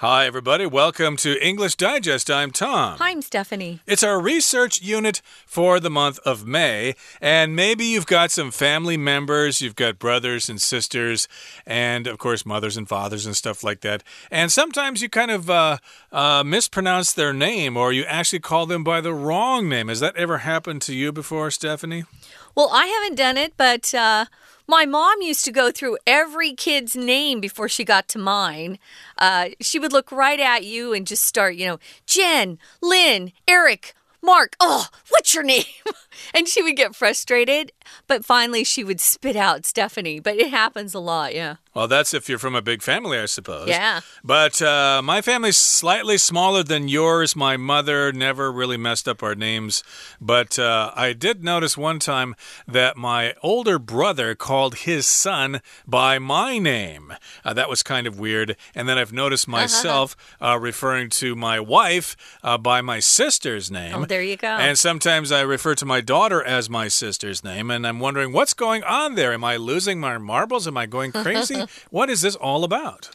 Hi, everybody. Welcome to English Digest. I'm Tom. Hi, I'm Stephanie. It's our research unit for the month of May. And maybe you've got some family members, you've got brothers and sisters, and of course, mothers and fathers and stuff like that. And sometimes you kind of uh, uh, mispronounce their name or you actually call them by the wrong name. Has that ever happened to you before, Stephanie? Well, I haven't done it, but. Uh, my mom used to go through every kid's name before she got to mine. Uh, she would look right at you and just start, you know, Jen, Lynn, Eric, Mark, oh, what's your name? and she would get frustrated, but finally she would spit out Stephanie. But it happens a lot, yeah. Well, that's if you're from a big family, I suppose. Yeah. But uh, my family's slightly smaller than yours. My mother never really messed up our names. But uh, I did notice one time that my older brother called his son by my name. Uh, that was kind of weird. And then I've noticed myself uh, referring to my wife uh, by my sister's name. Oh, there you go. And sometimes I refer to my daughter as my sister's name. And I'm wondering what's going on there. Am I losing my marbles? Am I going crazy? what is this all about?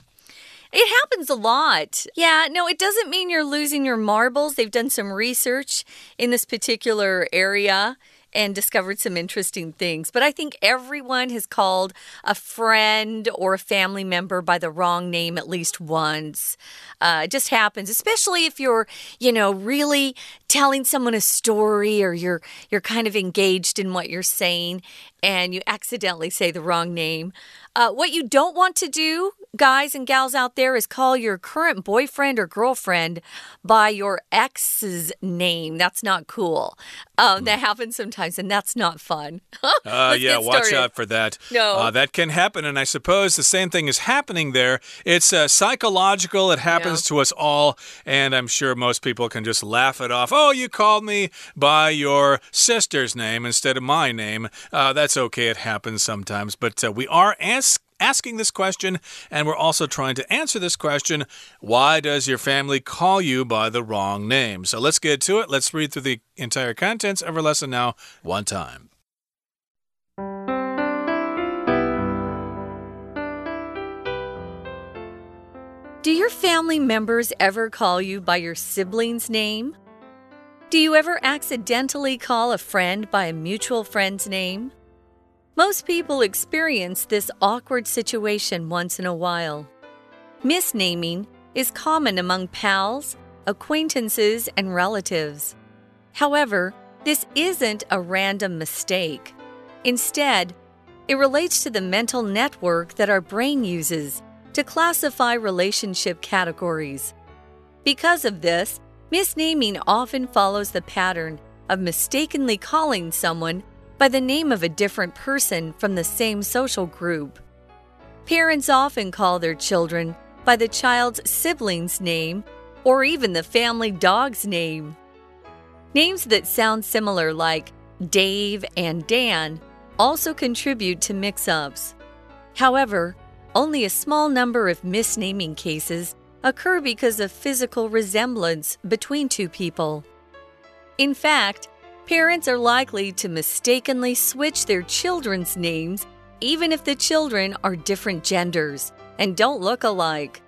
It happens a lot. Yeah, no, it doesn't mean you're losing your marbles. They've done some research in this particular area and discovered some interesting things. But I think everyone has called a friend or a family member by the wrong name at least once. Uh, it just happens, especially if you're, you know, really telling someone a story or you're you're kind of engaged in what you're saying and you accidentally say the wrong name. Uh, what you don't want to do, guys and gals out there, is call your current boyfriend or girlfriend by your ex's name. That's not cool. Um, that happens sometimes, and that's not fun. uh, yeah, watch out for that. No. Uh, that can happen, and I suppose the same thing is happening there. It's uh, psychological, it happens yeah. to us all, and I'm sure most people can just laugh it off. Oh, you called me by your sister's name instead of my name. Uh, that's okay, it happens sometimes, but uh, we are ask, asking this question, and we're also trying to answer this question why does your family call you by the wrong name? So let's get to it. Let's read through the entire contents of our lesson now, one time. Do your family members ever call you by your sibling's name? Do you ever accidentally call a friend by a mutual friend's name? Most people experience this awkward situation once in a while. Misnaming is common among pals, acquaintances, and relatives. However, this isn't a random mistake. Instead, it relates to the mental network that our brain uses to classify relationship categories. Because of this, misnaming often follows the pattern of mistakenly calling someone by the name of a different person from the same social group. Parents often call their children by the child's sibling's name or even the family dog's name. Names that sound similar, like Dave and Dan, also contribute to mix ups. However, only a small number of misnaming cases occur because of physical resemblance between two people. In fact, Parents are likely to mistakenly switch their children's names even if the children are different genders and don't look alike.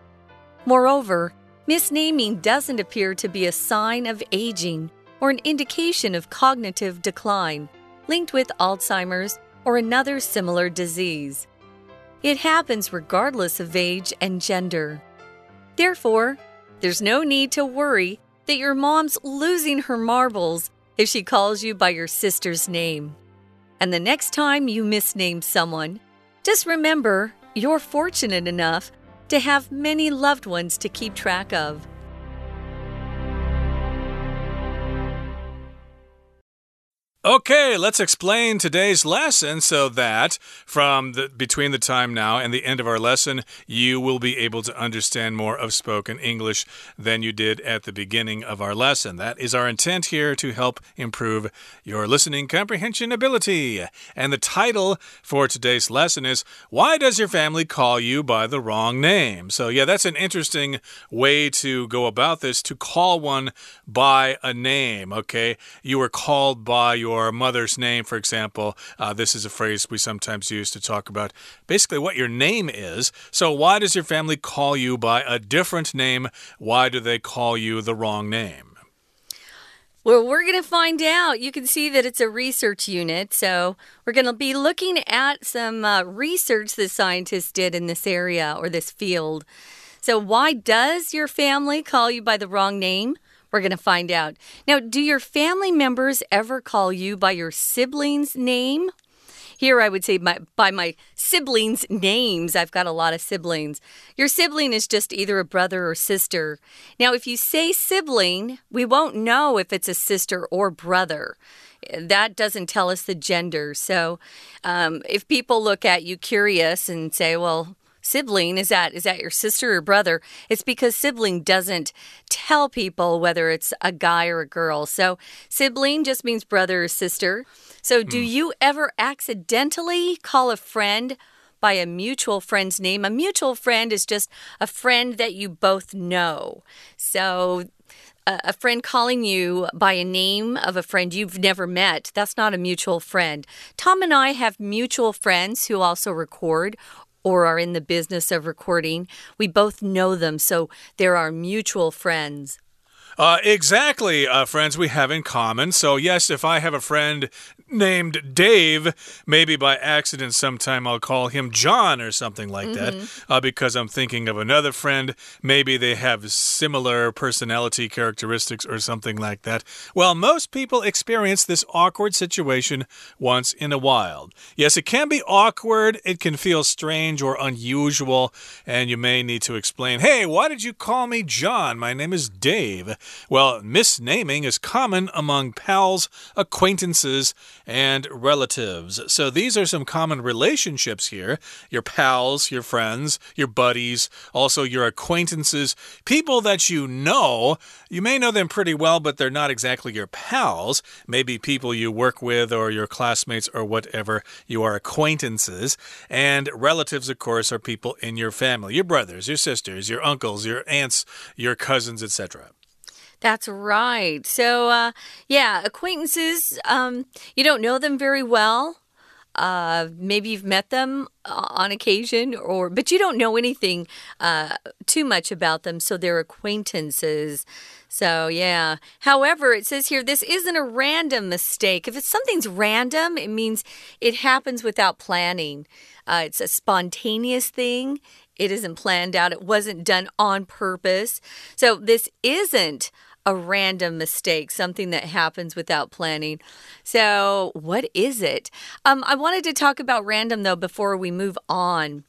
Moreover, misnaming doesn't appear to be a sign of aging or an indication of cognitive decline linked with Alzheimer's or another similar disease. It happens regardless of age and gender. Therefore, there's no need to worry that your mom's losing her marbles if she calls you by your sister's name. And the next time you misname someone, just remember you're fortunate enough to have many loved ones to keep track of. Okay, let's explain today's lesson so that from the, between the time now and the end of our lesson, you will be able to understand more of spoken English than you did at the beginning of our lesson. That is our intent here to help improve your listening comprehension ability. And the title for today's lesson is Why Does Your Family Call You by the Wrong Name? So, yeah, that's an interesting way to go about this to call one by a name, okay? You were called by your your mother's name, for example. Uh, this is a phrase we sometimes use to talk about basically what your name is. So, why does your family call you by a different name? Why do they call you the wrong name? Well, we're going to find out. You can see that it's a research unit. So, we're going to be looking at some uh, research that scientists did in this area or this field. So, why does your family call you by the wrong name? We're going to find out. Now, do your family members ever call you by your sibling's name? Here, I would say my, by my siblings' names. I've got a lot of siblings. Your sibling is just either a brother or sister. Now, if you say sibling, we won't know if it's a sister or brother that doesn't tell us the gender. So, um, if people look at you curious and say, well, sibling is that is that your sister or brother? It's because sibling doesn't tell people whether it's a guy or a girl. So sibling just means brother or sister. So do mm. you ever accidentally call a friend by a mutual friend's name? A mutual friend is just a friend that you both know. So a friend calling you by a name of a friend you've never met, that's not a mutual friend. Tom and I have mutual friends who also record or are in the business of recording. We both know them, so they're our mutual friends. Uh, exactly, uh, friends we have in common. So, yes, if I have a friend named Dave, maybe by accident sometime I'll call him John or something like mm -hmm. that mm-hmm. uh, because I'm thinking of another friend. Maybe they have similar personality characteristics or something like that. Well, most people experience this awkward situation once in a while. Yes, it can be awkward, it can feel strange or unusual, and you may need to explain hey, why did you call me John? My name is Dave. Well, misnaming is common among pals, acquaintances, and relatives. So these are some common relationships here your pals, your friends, your buddies, also your acquaintances, people that you know. You may know them pretty well, but they're not exactly your pals. Maybe people you work with or your classmates or whatever. You are acquaintances. And relatives, of course, are people in your family your brothers, your sisters, your uncles, your aunts, your cousins, etc. That's right. So, uh, yeah, acquaintances, um, you don't know them very well. Uh, maybe you've met them uh, on occasion, or but you don't know anything uh, too much about them, so they're acquaintances. So, yeah. However, it says here this isn't a random mistake. If it's something's random, it means it happens without planning. Uh, it's a spontaneous thing. It isn't planned out. It wasn't done on purpose. So, this isn't a random mistake, something that happens without planning. So, what is it? Um, I wanted to talk about random though before we move on.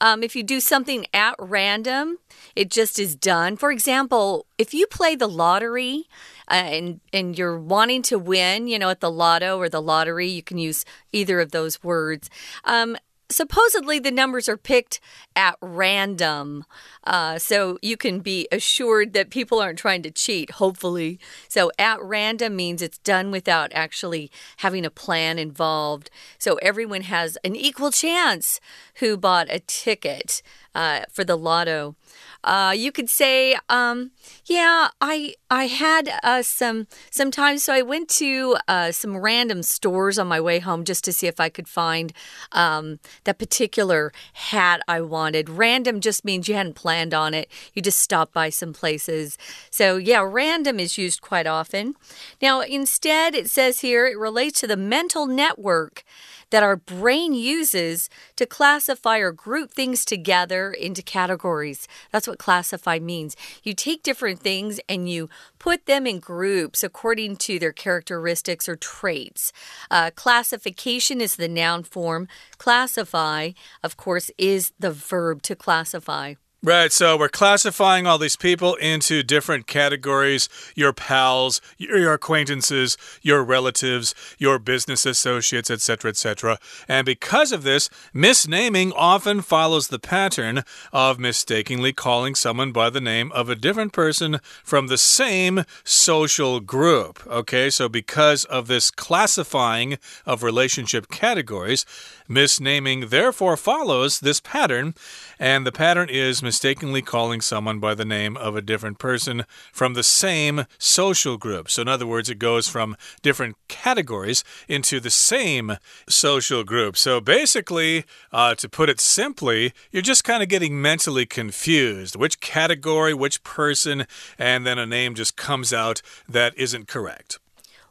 Um, if you do something at random, it just is done. For example, if you play the lottery, uh, and and you're wanting to win, you know, at the lotto or the lottery, you can use either of those words. Um, supposedly the numbers are picked at random. Uh, so you can be assured that people aren't trying to cheat, hopefully. So at random means it's done without actually having a plan involved. So everyone has an equal chance who bought a ticket uh, for the lotto. Uh, you could say, um, yeah, I I had uh, some some time, so I went to uh, some random stores on my way home just to see if I could find um, that particular hat I wanted. Random just means you hadn't planned on it; you just stopped by some places. So yeah, random is used quite often. Now instead, it says here it relates to the mental network that our brain uses to classify or group things together into categories. That's what classify means. You take different things and you put them in groups according to their characteristics or traits. Uh, classification is the noun form. Classify, of course, is the verb to classify. Right, so we're classifying all these people into different categories your pals, your acquaintances, your relatives, your business associates, etc., etc. And because of this, misnaming often follows the pattern of mistakenly calling someone by the name of a different person from the same social group. Okay, so because of this classifying of relationship categories, misnaming therefore follows this pattern, and the pattern is mistakenly calling someone by the name of a different person from the same social group. So, in other words, it goes from different categories into the same social group. So, basically, uh, to put it simply, you're just kind of getting mentally confused. Which category, which person, and then a name just comes out that isn't correct.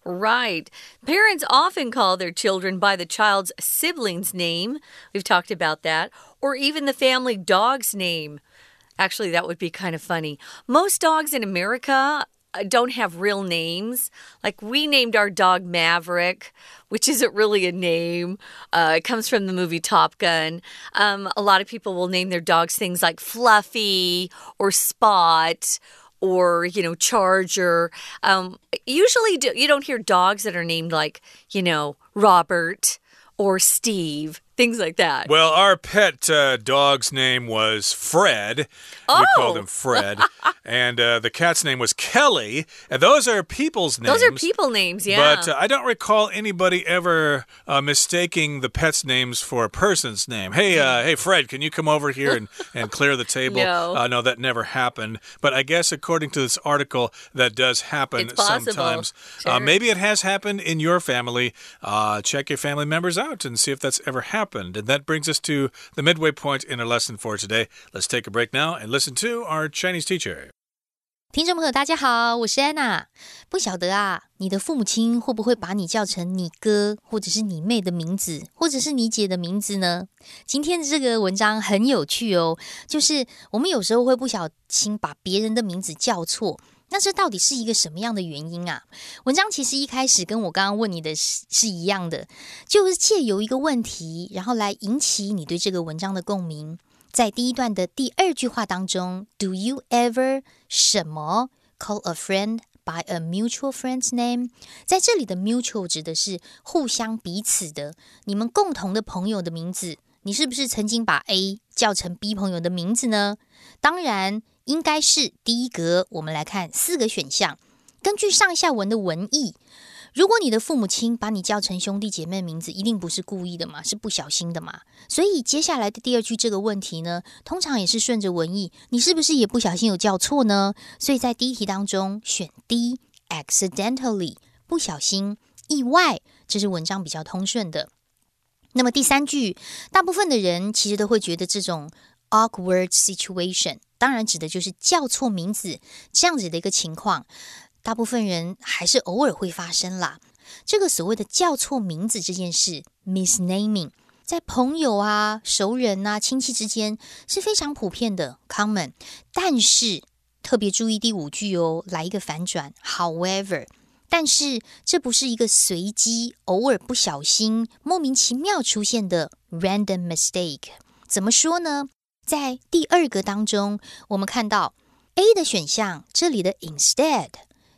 Right. Parents often call their children by the child's sibling's name. We've talked about that. Or even the family dog's name. Actually, that would be kind of funny. Most dogs in America uh, don't have real names. Like we named our dog Maverick, which isn't really a name. Uh, it comes from the movie Top Gun. Um, a lot of people will name their dogs things like Fluffy or Spot or you know charger um, usually do, you don't hear dogs that are named like you know robert or steve things like that. Well, our pet uh, dog's name was Fred. Oh. We called him Fred. and uh, the cat's name was Kelly. And those are people's names. Those are people names, yeah. But uh, I don't recall anybody ever uh, mistaking the pet's names for a person's name. Hey, uh, hey, Fred, can you come over here and, and clear the table? no. Uh, no, that never happened. But I guess according to this article, that does happen sometimes. Sure. maybe it has happened in your family. check your family members out and see if that's ever happened happened. And that brings us to the midway point in our lesson for today. Let's take a break now and listen to our Chinese teacher. 听众朋友，大家好，我是安娜。不晓得啊，你的父母亲会不会把你叫成你哥，或者是你妹的名字，或者是你姐的名字呢？今天的这个文章很有趣哦，就是我们有时候会不小心把别人的名字叫错。 那这到底是一个什么样的原因啊？文章其实一开始跟我刚刚问你的是是一样的，就是借由一个问题，然后来引起你对这个文章的共鸣。在第一段的第二句话当中，Do you ever 什么 call a friend by a mutual friend's name？在这里的 mutual 指的是互相彼此的，你们共同的朋友的名字。你是不是曾经把 A 叫成 B 朋友的名字呢？当然。应该是第一格。我们来看四个选项。根据上下文的文意，如果你的父母亲把你叫成兄弟姐妹名字，一定不是故意的嘛，是不小心的嘛。所以接下来的第二句这个问题呢，通常也是顺着文意，你是不是也不小心有叫错呢？所以在第一题当中选 D，accidentally，不小心、意外，这是文章比较通顺的。那么第三句，大部分的人其实都会觉得这种 awkward situation。当然，指的就是叫错名字这样子的一个情况，大部分人还是偶尔会发生啦。这个所谓的叫错名字这件事，misnaming，在朋友啊、熟人啊、亲戚之间是非常普遍的，common。但是特别注意第五句哦，来一个反转，however，但是这不是一个随机、偶尔不小心、莫名其妙出现的 random mistake。怎么说呢？在第二个当中，我们看到 A 的选项，这里的 instead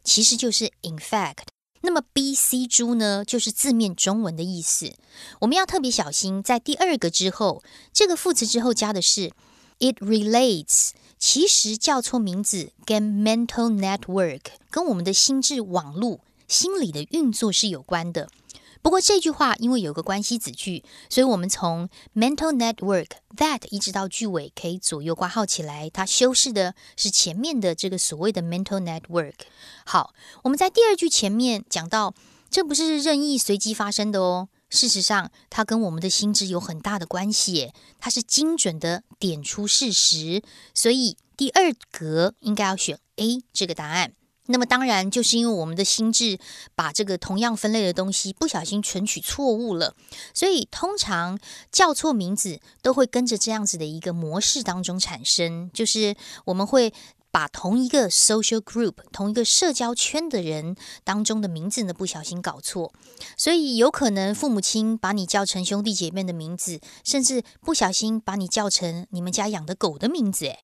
其实就是 in fact。那么 B、C 猪呢，就是字面中文的意思。我们要特别小心，在第二个之后，这个副词之后加的是 it relates。其实叫错名字跟 mental network 跟我们的心智网络、心理的运作是有关的。不过这句话因为有个关系子句，所以我们从 mental network that 一直到句尾可以左右挂号起来，它修饰的是前面的这个所谓的 mental network。好，我们在第二句前面讲到，这不是任意随机发生的哦。事实上，它跟我们的心智有很大的关系，它是精准的点出事实，所以第二格应该要选 A 这个答案。那么当然，就是因为我们的心智把这个同样分类的东西不小心存取错误了，所以通常叫错名字都会跟着这样子的一个模式当中产生，就是我们会把同一个 social group 同一个社交圈的人当中的名字呢不小心搞错，所以有可能父母亲把你叫成兄弟姐妹的名字，甚至不小心把你叫成你们家养的狗的名字，诶。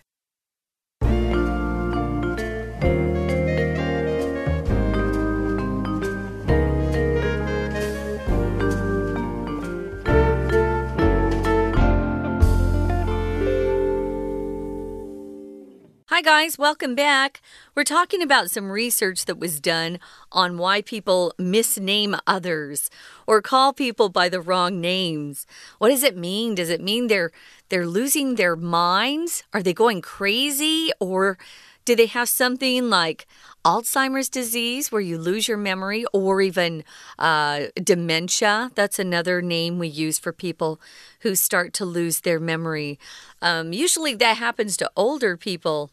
Hi, guys, welcome back. We're talking about some research that was done on why people misname others or call people by the wrong names. What does it mean? Does it mean they're they're losing their minds? Are they going crazy or do they have something like Alzheimer's disease, where you lose your memory, or even uh, dementia? That's another name we use for people who start to lose their memory. Um, usually that happens to older people.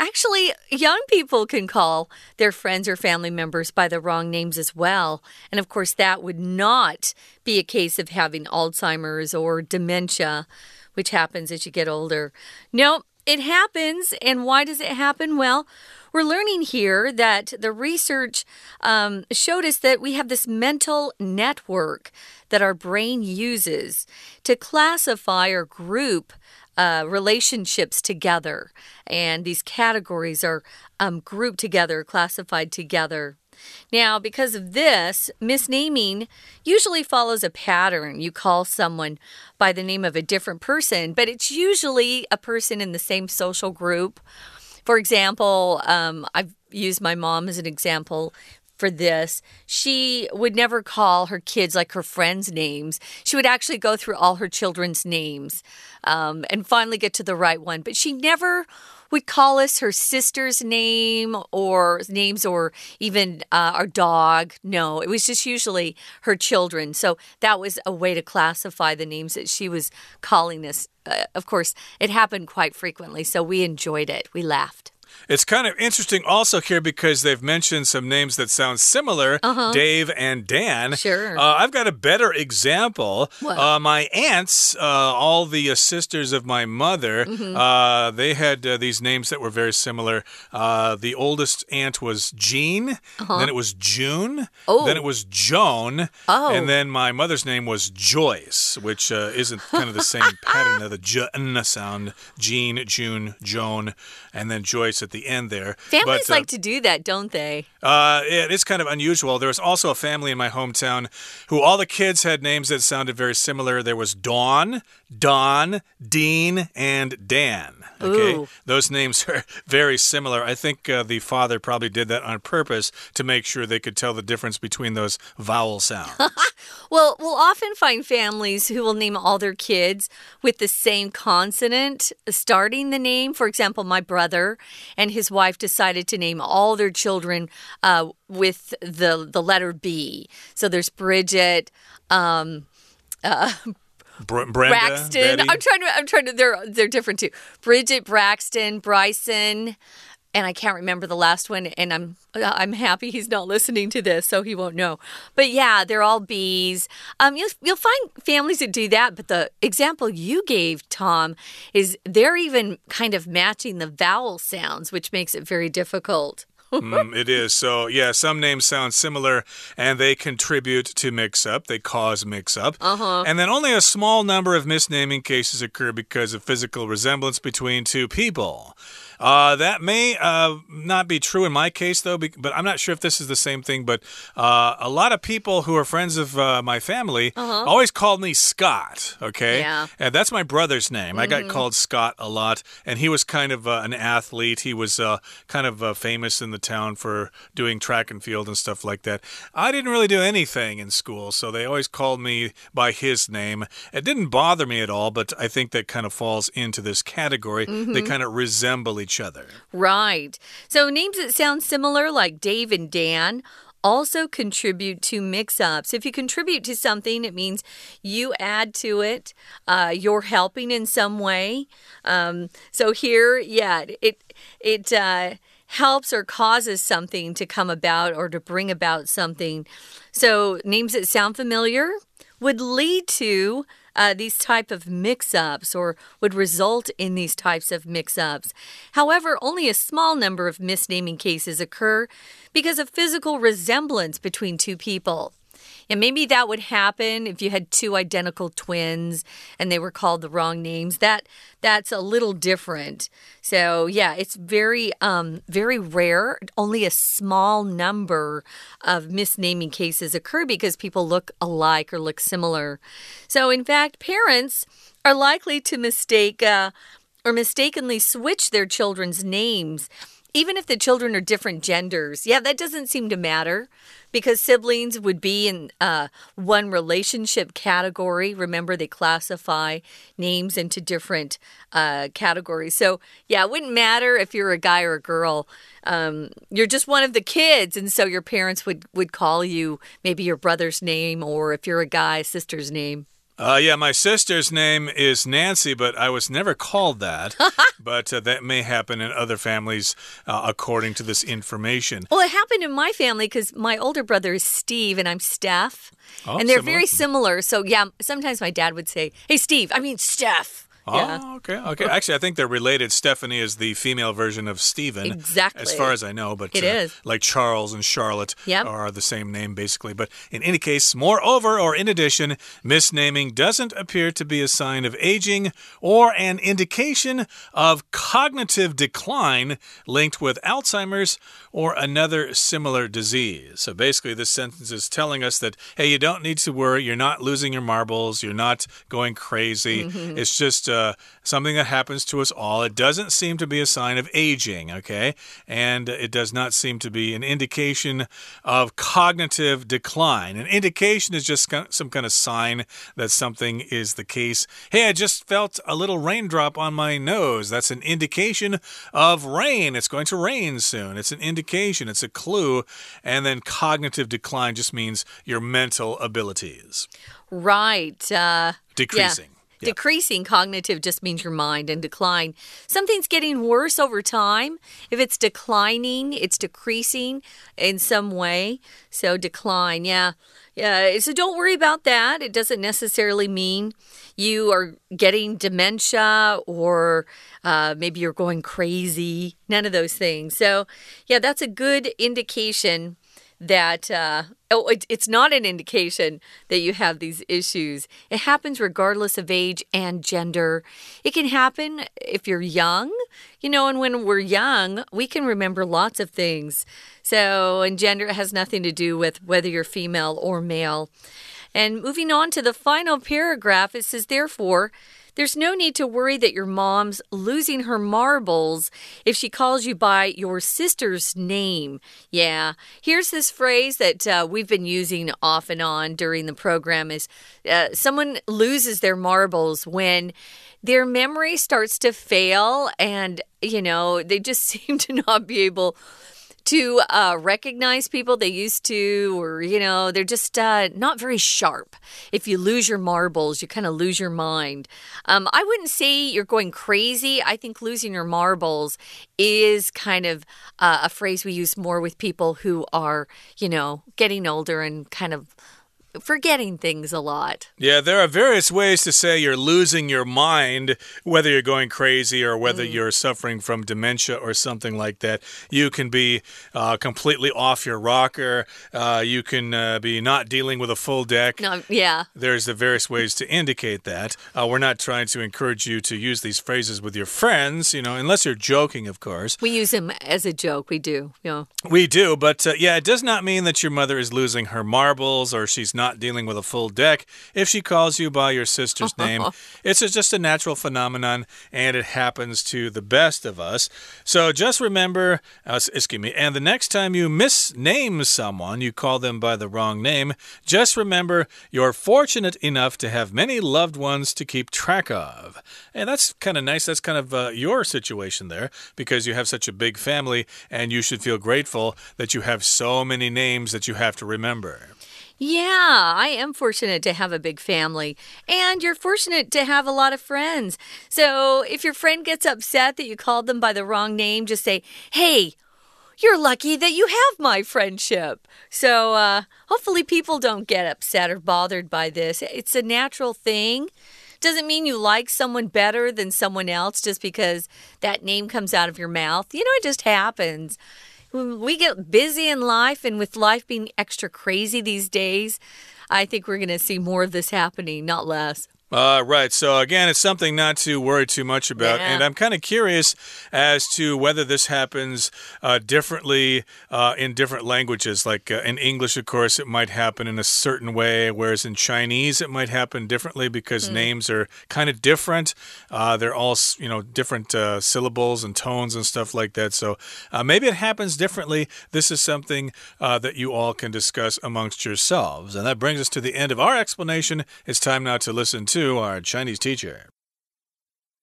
Actually, young people can call their friends or family members by the wrong names as well. And of course, that would not be a case of having Alzheimer's or dementia, which happens as you get older. No, it happens. And why does it happen? Well, we're learning here that the research um, showed us that we have this mental network that our brain uses to classify or group uh, relationships together. And these categories are um, grouped together, classified together. Now, because of this, misnaming usually follows a pattern. You call someone by the name of a different person, but it's usually a person in the same social group. For example, um, I've used my mom as an example for this. She would never call her kids like her friends' names. She would actually go through all her children's names um, and finally get to the right one. But she never would call us her sister's name or names or even uh, our dog. No, it was just usually her children. So that was a way to classify the names that she was calling us. Uh, of course, it happened quite frequently, so we enjoyed it. We laughed. It's kind of interesting also here because they've mentioned some names that sound similar uh -huh. Dave and Dan. Sure. Uh, I've got a better example. Uh, my aunts, uh, all the uh, sisters of my mother, mm -hmm. they had these names that were very similar. the oldest aunt was Jean, -huh. then it was June, oh. then it was Joan, oh. and then my mother's name was Joyce, which isn't kind of the same pattern of the J sound. Jean, June, Joan, and then Joyce at the end there. Families but, uh, like to do that, don't they? Uh, it is kind of unusual. There was also a family in my hometown who all the kids had names that sounded very similar. There was Dawn, Don, Dean, and Dan. Okay, Ooh. those names are very similar. I think uh, the father probably did that on purpose to make sure they could tell the difference between those vowel sounds. well, we'll often find families who will name all their kids with the same consonant starting the name. For example, my brother and his wife decided to name all their children uh, with the the letter B. So there's Bridget. Um, uh, Br Brenda, Braxton. Betty. I'm trying to. I'm trying to. They're they're different too. Bridget, Braxton, Bryson, and I can't remember the last one. And I'm I'm happy he's not listening to this, so he won't know. But yeah, they're all bees. Um, you'll you'll find families that do that. But the example you gave, Tom, is they're even kind of matching the vowel sounds, which makes it very difficult mm, it is. So, yeah, some names sound similar and they contribute to mix up. They cause mix up. Uh -huh. And then only a small number of misnaming cases occur because of physical resemblance between two people. Uh, that may uh, not be true in my case, though, but I'm not sure if this is the same thing. But uh, a lot of people who are friends of uh, my family -huh. always called me Scott, okay? Yeah. And that's my brother's name. Mm -hmm. I got mm-hmm. called Scott a lot, and he was kind of uh, an athlete. He was uh, kind of famous in the town for doing track and field and stuff like that. I didn't really do anything in school, so they always called me by his name. It didn't bother me at all, but I think that kind of falls into this category. Mm -hmm. They kind of resemble each each other. Right. So names that sound similar, like Dave and Dan, also contribute to mix ups. If you contribute to something, it means you add to it, uh, you're helping in some way. Um, so here, yeah, it, it, uh, helps or causes something to come about or to bring about something. So, names that sound familiar would lead to uh, these type of mix-ups or would result in these types of mix-ups. However, only a small number of misnaming cases occur because of physical resemblance between two people. And maybe that would happen if you had two identical twins and they were called the wrong names. That that's a little different. So yeah, it's very um very rare. Only a small number of misnaming cases occur because people look alike or look similar. So in fact, parents are likely to mistake uh, or mistakenly switch their children's names even if the children are different genders. Yeah, that doesn't seem to matter because siblings would be in uh, one relationship category. Remember, they classify names into different uh, categories. So, yeah, it wouldn't matter if you're a guy or a girl. Um, you're just one of the kids, and so your parents would would call you maybe your brother's name, or if you're a guy, sister's name. Uh, yeah, my sister's name is Nancy, but I was never called that. but uh, that may happen in other families, uh, according to this information. Well, it happened in my family because my older brother is Steve and I'm Steph. Oh, and they're similar. very similar. So, yeah, sometimes my dad would say, Hey, Steve, I mean, Steph. Yeah. Oh, okay, okay. Actually, I think they're related. Stephanie is the female version of Stephen. Exactly. As far as I know, but It uh, is. like Charles and Charlotte Yep. are the same name basically. But in any case, moreover or in addition, misnaming doesn't appear to be a sign of aging or an indication of cognitive decline linked with Alzheimer's or another similar disease. So basically, this sentence is telling us that hey, you don't need to worry. You're not losing your marbles. You're not going crazy. It's just uh, something that happens to us all. It doesn't seem to be a sign of aging, okay? And it does not seem to be an indication of cognitive decline. An indication is just some kind of sign that something is the case. Hey, I just felt a little raindrop on my nose. That's an indication of rain. It's going to rain soon. It's an indication, it's a clue. And then cognitive decline just means your mental abilities Right. Uh, decreasing. Yeah. Decreasing cognitive just means your mind and decline. Something's getting worse over time. If it's declining, it's decreasing in some way. So decline, yeah. Yeah, so don't worry about that. It doesn't necessarily mean you are getting dementia or uh, maybe you're going crazy. None of those things. So, yeah, that's a good indication that uh, oh it, it's not an indication that you have these issues. It happens regardless of age and gender. It can happen if you're young you know and when we're young we can remember lots of things. So and gender has nothing to do with whether you're female or male. And moving on to the final paragraph it says therefore there's no need to worry that your mom's losing her marbles if she calls you by your sister's name. Yeah. Here's this phrase that uh, we've been using off and on during the program is uh, someone loses their marbles when their memory starts to fail and, you know, they just seem to not be able to uh, recognize people they used to, or, you know, they're just uh, not very sharp. If you lose your marbles, you kind of lose your mind. Um, I wouldn't say you're going crazy. I think losing your marbles is kind of uh, a phrase we use more with people who are, you know, getting older and kind of forgetting things a lot. Yeah, there are various ways to say you're losing your mind, whether you're going crazy or whether Mm. you're suffering from dementia or something like that. You can be uh, completely off your rocker. Uh, you can uh, be not dealing with a full deck. No, yeah. There's the various ways to indicate that. Uh, we're not trying to encourage you to use these phrases with your friends, you know, unless you're joking, of course. We use them as a joke. We do. You know. We do, but uh, yeah, it does not mean that your mother is losing her marbles or she's not dealing with a full deck if she calls you by your sister's name. It's just a natural phenomenon and it happens to the best of us. So just remember, uh, excuse me, and the next time you misname someone, you call them by the wrong name, just remember you're fortunate enough to have many loved ones to keep track of. And that's kind of nice. That's kind of uh, your situation there because you have such a big family and you should feel grateful that you have so many names that you have to remember. Yeah, I am fortunate to have a big family, and you're fortunate to have a lot of friends. So if your friend gets upset that you called them by the wrong name, just say, hey, you're lucky that you have my friendship. So uh, hopefully people don't get upset or bothered by this. It's a natural thing. Doesn't mean you like someone better than someone else just because that name comes out of your mouth. You know, it just happens we get busy in life and with life being extra crazy these days, I think we're going to see more of this happening, not less. Uh, right. So, again, it's something not to worry too much about. Yeah. And I'm kind of curious as to whether this happens uh, differently uh, in different languages. Like uh, in English, of course, it might happen in a certain way, whereas in Chinese, it might happen differently because mm. names are kind of different. Uh, they're all, you know, different uh, syllables and tones and stuff like that. So, maybe it happens differently. This is something that you all can discuss amongst yourselves. And that brings us to the end of our explanation. It's time now to listen to to our Chinese teacher.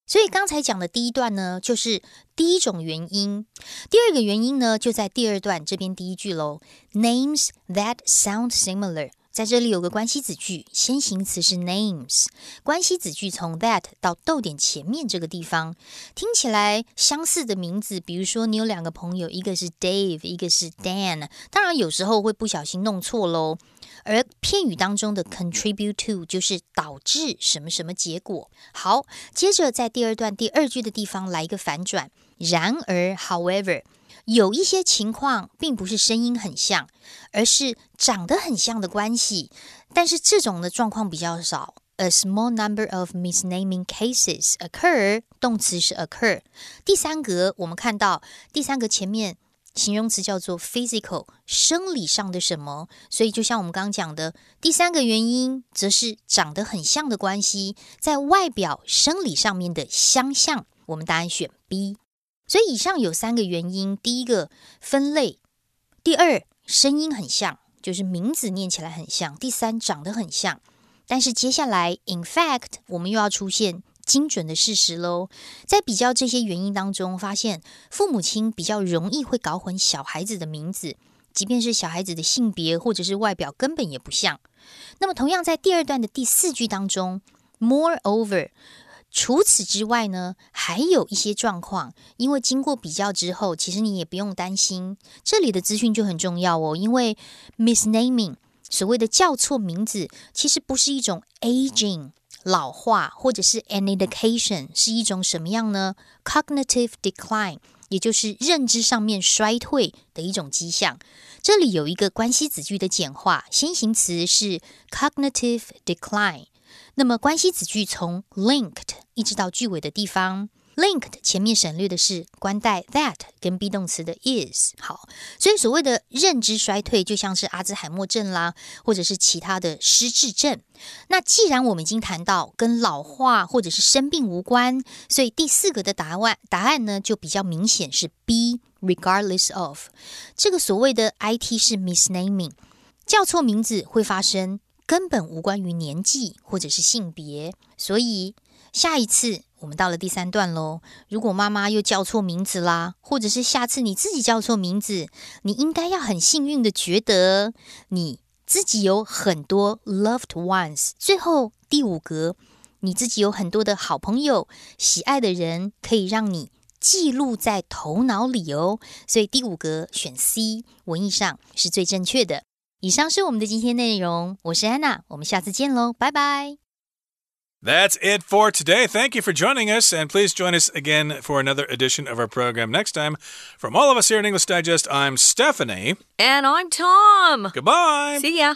所以刚才讲的第一段呢，就是第一种原因。第二个原因呢，就在第二段这边第一句喽。Names that sound similar，在这里有个关系子句，先行词是 names，关系子句从 that 到逗点前面这个地方，听起来相似的名字，比如说你有两个朋友，一个是 Dave，一个是 Dan，当然有时候会不小心弄错喽。而片语当中的 contribute to 就是导致什么什么结果。好，接着在第二段第二句的地方来一个反转。然而，however，有一些情况并不是声音很像，而是长得很像的关系。但是这种的状况比较少。A small number of misnaming cases occur，动词是 occur。第三格我们看到第三格前面。形容词叫做 physical，生理上的什么？所以就像我们刚刚讲的，第三个原因则是长得很像的关系，在外表生理上面的相像。我们答案选 B。所以以上有三个原因：第一个分类，第二声音很像，就是名字念起来很像；第三长得很像。但是接下来，in fact，我们又要出现。精准的事实喽，在比较这些原因当中，发现父母亲比较容易会搞混小孩子的名字，即便是小孩子的性别或者是外表根本也不像。那么，同样在第二段的第四句当中，moreover，除此之外呢，还有一些状况，因为经过比较之后，其实你也不用担心，这里的资讯就很重要哦，因为 misnaming 所谓的叫错名字，其实不是一种 aging。老化或者是 an indication 是一种什么样呢？cognitive decline，也就是认知上面衰退的一种迹象。这里有一个关系子句的简化，先行词是 cognitive decline，那么关系子句从 linked 一直到句尾的地方。Linked 前面省略的是关带 that 跟 be 动词的 is。好，所以所谓的认知衰退，就像是阿兹海默症啦，或者是其他的失智症。那既然我们已经谈到跟老化或者是生病无关，所以第四个的答案答案呢就比较明显是 B，regardless of。这个所谓的 IT 是 misnaming，叫错名字会发生，根本无关于年纪或者是性别。所以下一次。我们到了第三段喽。如果妈妈又叫错名字啦，或者是下次你自己叫错名字，你应该要很幸运的觉得你自己有很多 loved ones。最后第五格，你自己有很多的好朋友、喜爱的人，可以让你记录在头脑里哦。所以第五格选 C，文艺上是最正确的。以上是我们的今天内容，我是安娜，我们下次见喽，拜拜。That's it for today. Thank you for joining us, and please join us again for another edition of our program next time. From all of us here in English Digest, I'm Stephanie. And I'm Tom. Goodbye. See ya.